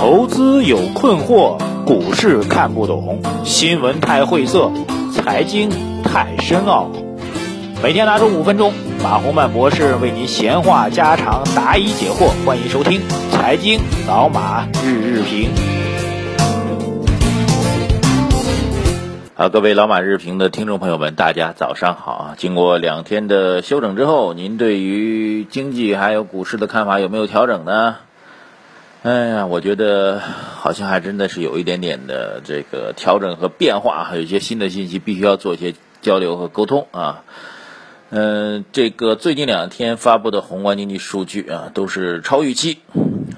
投资有困惑，股市看不懂，新闻太晦涩，财经太深奥。每天拿出五分钟，马洪曼博士为您闲话家常，答疑解惑。欢迎收听《财经老马日日评》。好，各位老马日评的听众朋友们，大家早上好啊！经过两天的休整之后，您对于经济还有股市的看法有没有调整呢？哎呀，我觉得好像还真的是有一点点的这个调整和变化，还有一些新的信息，必须要做一些交流和沟通啊。嗯，这个最近两天发布的宏观经济数据啊，都是超预期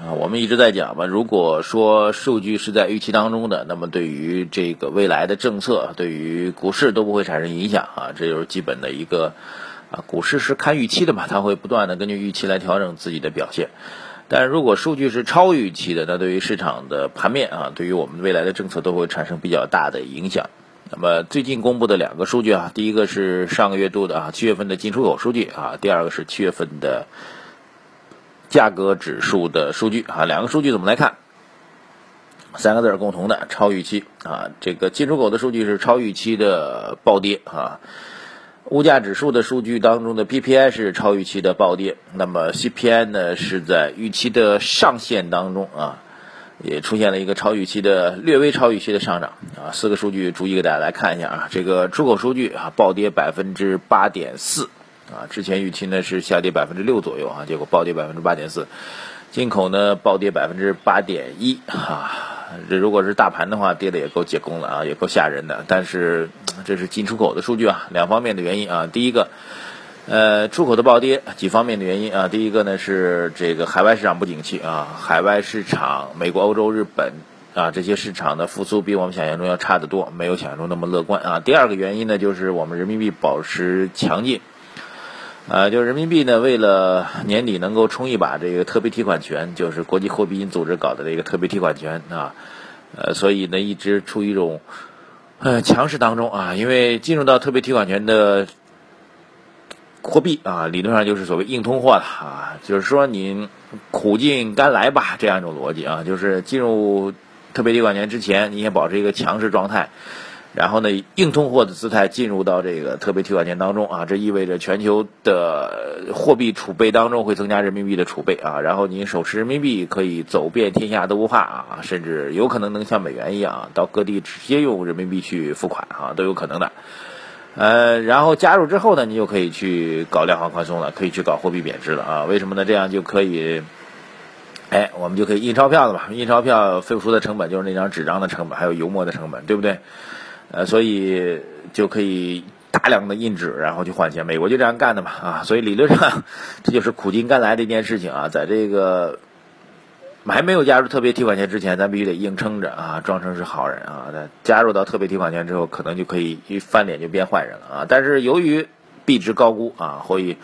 啊。我们一直在讲吧，如果说数据是在预期当中的，那么对于这个未来的政策，对于股市都不会产生影响啊。这就是基本的一个啊，股市是看预期的嘛，它会不断的根据预期来调整自己的表现。但如果数据是超预期的，那对于市场的盘面啊，对于我们未来的政策都会产生比较大的影响。那么最近公布的两个数据啊，第一个是上个月度的啊七月份的进出口数据啊，第二个是七月份的价格指数的数据啊，两个数据怎么来看？三个字共同的超预期啊，这个进出口的数据是超预期的暴跌啊。物价指数的数据当中的 PPI 是超预期的暴跌，那么 CPI 呢是在预期的上限当中啊，也出现了一个超预期的略微超预期的上涨啊。四个数据逐一给大家来看一下啊，这个出口数据啊暴跌百分之八点四啊，之前预期呢是下跌百分之六左右啊，结果暴跌百分之八点四，进口呢暴跌百分之八点一啊。这如果是大盘的话，跌的也够解供了啊，也够吓人的。但是这是进出口的数据啊，两方面的原因啊。第一个，呃，出口的暴跌，几方面的原因啊。第一个呢是这个海外市场不景气啊，海外市场，美国、欧洲、日本啊这些市场的复苏比我们想象中要差得多，没有想象中那么乐观啊。第二个原因呢就是我们人民币保持强劲。啊，就是人民币呢，为了年底能够冲一把这个特别提款权，就是国际货币基金组织搞的这个特别提款权啊，呃，所以呢一直处于一种呃强势当中啊，因为进入到特别提款权的货币啊，理论上就是所谓硬通货了啊，就是说你苦尽甘来吧这样一种逻辑啊，就是进入特别提款权之前，你也保持一个强势状态。然后呢，硬通货的姿态进入到这个特别提款权当中啊，这意味着全球的货币储备当中会增加人民币的储备啊，然后你手持人民币可以走遍天下都不怕啊，甚至有可能能像美元一样到各地直接用人民币去付款啊，都有可能的。呃，然后加入之后呢，你就可以去搞量化宽松了，可以去搞货币贬值了啊？为什么呢？这样就可以，哎，我们就可以印钞票了嘛？印钞票付出的成本就是那张纸张的成本，还有油墨的成本，对不对？呃，所以就可以大量的印纸，然后去换钱。美国就这样干的嘛，啊，所以理论上这就是苦尽甘来的一件事情啊。在这个还没有加入特别提款权之前，咱必须得硬撑着啊，装成是好人啊。那加入到特别提款权之后，可能就可以一翻脸就变坏人了啊。但是由于币值高估啊，或以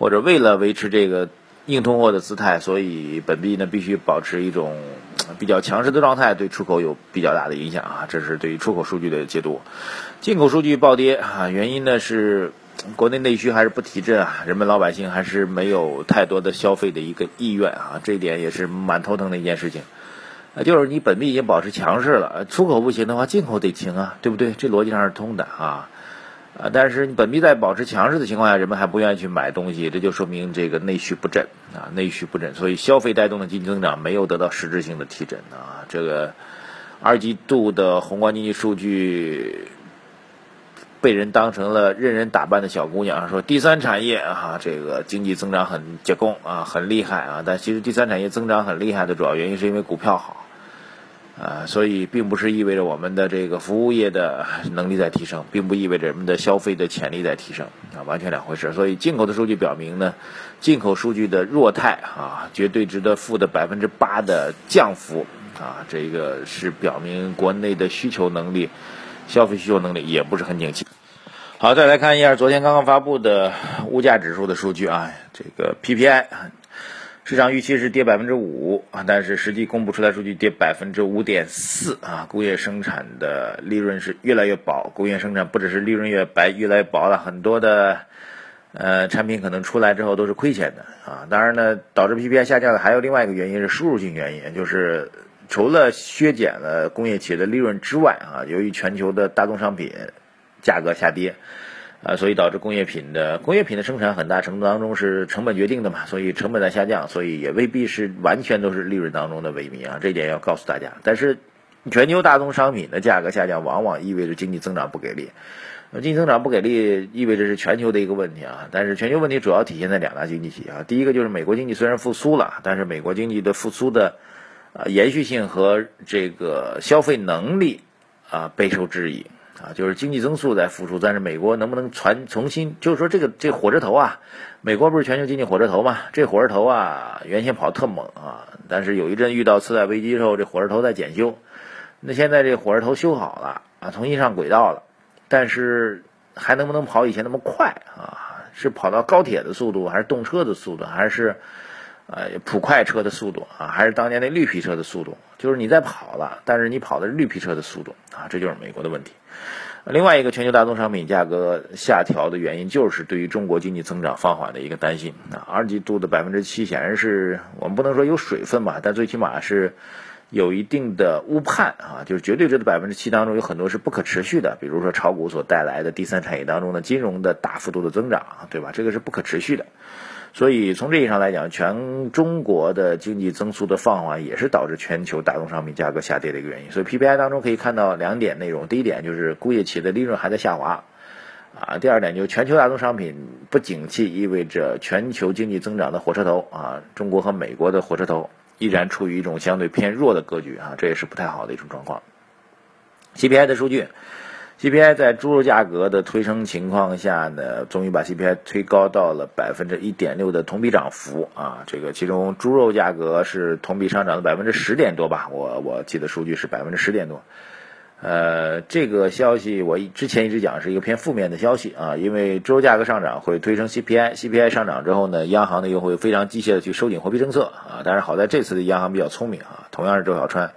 或者为了维持这个硬通货的姿态，所以本币呢必须保持一种。比较强势的状态对出口有比较大的影响啊，这是对于出口数据的解读。进口数据暴跌啊，原因呢是国内内需还是不提振啊，人们老百姓还是没有太多的消费的一个意愿啊，这一点也是蛮头疼的一件事情。啊，就是你本币已经保持强势了，出口不行的话，进口得行啊，对不对？这逻辑上是通的啊。啊，但是你本币在保持强势的情况下，人们还不愿意去买东西，这就说明这个内需不振啊，内需不振，所以消费带动的经济增长没有得到实质性的提振啊。这个二季度的宏观经济数据被人当成了任人打扮的小姑娘，说第三产业啊，这个经济增长很结棍啊，很厉害啊。但其实第三产业增长很厉害的主要原因是因为股票好。啊，所以并不是意味着我们的这个服务业的能力在提升，并不意味着人们的消费的潜力在提升，啊，完全两回事。所以进口的数据表明呢，进口数据的弱态啊，绝对值的负的百分之八的降幅啊，这个是表明国内的需求能力、消费需求能力也不是很景气。好，再来看一下昨天刚刚发布的物价指数的数据啊，这个 PPI。市场预期是跌百分之五啊，但是实际公布出来数据跌百分之五点四啊。工业生产的利润是越来越薄，工业生产不只是利润越白越来越薄了，很多的呃产品可能出来之后都是亏钱的啊。当然呢，导致 PPI 下降的还有另外一个原因是输入性原因，就是除了削减了工业企业的利润之外啊，由于全球的大宗商品价格下跌。啊，所以导致工业品的工业品的生产很大程度当中是成本决定的嘛，所以成本在下降，所以也未必是完全都是利润当中的萎靡啊，这一点要告诉大家。但是，全球大宗商品的价格下降，往往意味着经济增长不给力。那经济增长不给力，意味着是全球的一个问题啊。但是全球问题主要体现在两大经济体啊，第一个就是美国经济虽然复苏了，但是美国经济的复苏的啊延续性和这个消费能力啊备受质疑。啊，就是经济增速在复苏，但是美国能不能传重新？就是说这个这火车头啊，美国不是全球经济火车头嘛？这火车头啊，原先跑特猛啊，但是有一阵遇到次贷危机之后，这火车头在检修。那现在这火车头修好了啊，重新上轨道了，但是还能不能跑以前那么快啊？是跑到高铁的速度，还是动车的速度，还是呃普快车的速度啊？还是当年那绿皮车的速度？就是你在跑了，但是你跑的是绿皮车的速度啊，这就是美国的问题。另外一个全球大宗商品价格下调的原因，就是对于中国经济增长放缓的一个担心啊。二季度的百分之七显然是我们不能说有水分吧，但最起码是有一定的误判啊。就是绝对值的百分之七当中有很多是不可持续的，比如说炒股所带来的第三产业当中的金融的大幅度的增长，对吧？这个是不可持续的。所以从这意义上来讲，全中国的经济增速的放缓也是导致全球大宗商品价格下跌的一个原因。所以 PPI 当中可以看到两点内容：第一点就是工业企业的利润还在下滑，啊；第二点就是全球大宗商品不景气，意味着全球经济增长的火车头啊，中国和美国的火车头依然处于一种相对偏弱的格局啊，这也是不太好的一种状况。CPI 的数据。CPI 在猪肉价格的推升情况下呢，终于把 CPI 推高到了百分之一点六的同比涨幅啊，这个其中猪肉价格是同比上涨了百分之十点多吧，我我记得数据是百分之十点多，呃，这个消息我之前一直讲是一个偏负面的消息啊，因为猪肉价格上涨会推升 CPI，CPI 上涨之后呢，央行呢又会非常机械的去收紧货币政策啊，但是好在这次的央行比较聪明啊，同样是周小川。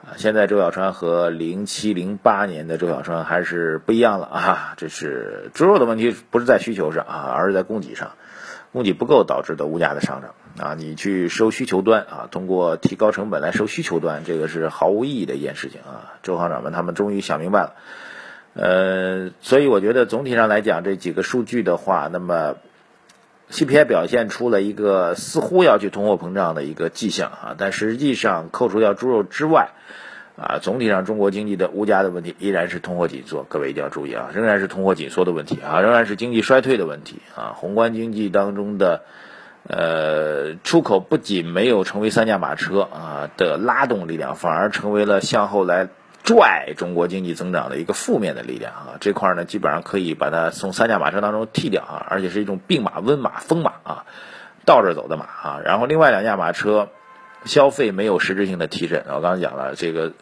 啊，现在周小川和零七零八年的周小川还是不一样了啊！这是猪肉的问题，不是在需求上啊，而是在供给上，供给不够导致的物价的上涨啊！你去收需求端啊，通过提高成本来收需求端，这个是毫无意义的一件事情啊！周行长们他们终于想明白了，呃，所以我觉得总体上来讲，这几个数据的话，那么。CPI 表现出了一个似乎要去通货膨胀的一个迹象啊，但实际上扣除掉猪肉之外，啊，总体上中国经济的物价的问题依然是通货紧缩，各位一定要注意啊，仍然是通货紧缩的问题啊，仍然是经济衰退的问题啊，宏观经济当中的呃出口不仅没有成为三驾马车啊的拉动力量，反而成为了向后来。拽中国经济增长的一个负面的力量啊，这块呢基本上可以把它从三驾马车当中剔掉啊，而且是一种病马、瘟马、疯马啊，倒着走的马啊。然后另外两驾马车，消费没有实质性的提振。我刚才讲了，这个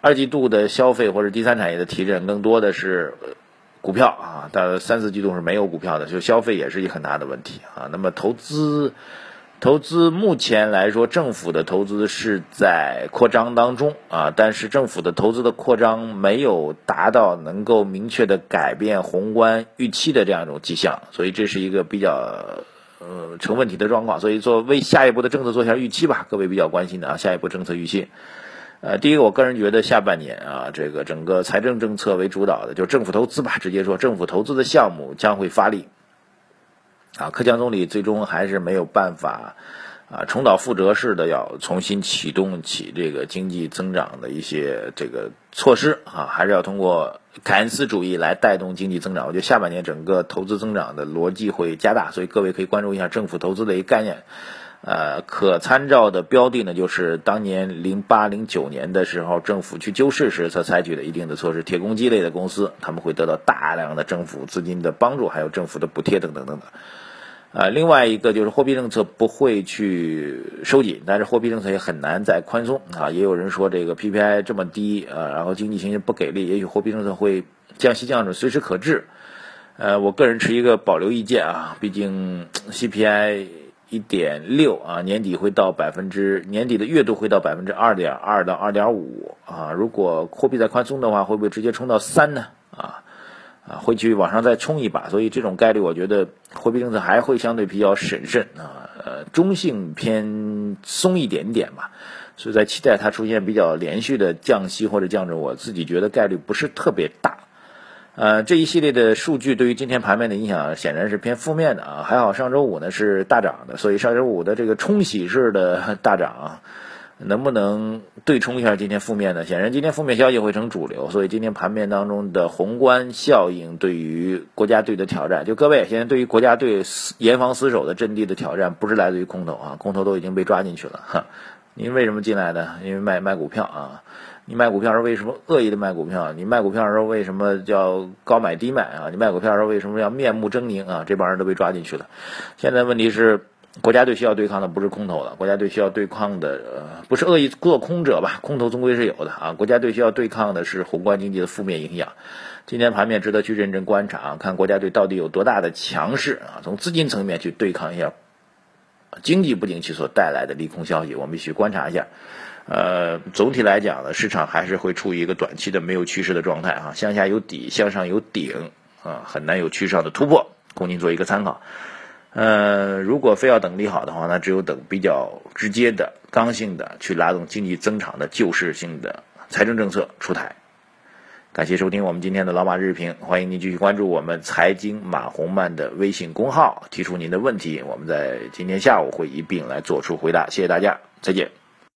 二季度的消费或者第三产业的提振更多的是股票啊，但三四季度是没有股票的，就消费也是一个很大的问题啊。那么投资。投资目前来说，政府的投资是在扩张当中啊，但是政府的投资的扩张没有达到能够明确的改变宏观预期的这样一种迹象，所以这是一个比较呃成问题的状况。所以做为下一步的政策做一下预期吧，各位比较关心的啊，下一步政策预期。呃，第一个，我个人觉得下半年啊，这个整个财政政策为主导的，就是政府投资吧，直接说政府投资的项目将会发力。啊，克强总理最终还是没有办法，啊，重蹈覆辙似的要重新启动起这个经济增长的一些这个措施啊，还是要通过凯恩斯主义来带动经济增长。我觉得下半年整个投资增长的逻辑会加大，所以各位可以关注一下政府投资的一个概念。呃，可参照的标的呢，就是当年零八零九年的时候，政府去救市时所采取的一定的措施。铁公鸡类的公司，他们会得到大量的政府资金的帮助，还有政府的补贴等等等等。呃，另外一个就是货币政策不会去收紧，但是货币政策也很难再宽松啊。也有人说这个 PPI 这么低啊，然后经济形势不给力，也许货币政策会降息降准，随时可至。呃，我个人持一个保留意见啊，毕竟 CPI。一点六啊，年底会到百分之年底的月度会到百分之二点二到二点五啊。如果货币再宽松的话，会不会直接冲到三呢？啊啊，会去往上再冲一把。所以这种概率，我觉得货币政策还会相对比较审慎啊，呃，中性偏松一点点吧。所以在期待它出现比较连续的降息或者降准，我自己觉得概率不是特别大。呃，这一系列的数据对于今天盘面的影响显然是偏负面的啊。还好上周五呢是大涨的，所以上周五的这个冲洗式的大涨，能不能对冲一下今天负面呢？显然今天负面消息会成主流，所以今天盘面当中的宏观效应对于国家队的挑战，就各位现在对于国家队严防死守的阵地的挑战，不是来自于空头啊，空头都已经被抓进去了哈。您为什么进来的？因为卖卖股票啊。你卖股票时候为什么恶意的卖股票？你卖股票的时候为什么叫高买低卖啊？你卖股票的时候为什么要面目狰狞啊？这帮人都被抓进去了。现在问题是，国家队需要对抗的不是空头了，国家队需要对抗的呃不是恶意做空者吧？空头终归是有的啊。国家队需要对抗的是宏观经济的负面影响。今天盘面值得去认真观察啊，看国家队到底有多大的强势啊？从资金层面去对抗一下经济不景气所带来的利空消息，我们必须观察一下。呃，总体来讲呢，市场还是会处于一个短期的没有趋势的状态啊，向下有底，向上有顶啊，很难有趋势上的突破，供您做一个参考。呃，如果非要等利好的话，那只有等比较直接的、刚性的去拉动经济增长的救市性的财政政策出台。感谢收听我们今天的老马日评，欢迎您继续关注我们财经马红曼的微信公号，提出您的问题，我们在今天下午会一并来做出回答。谢谢大家，再见。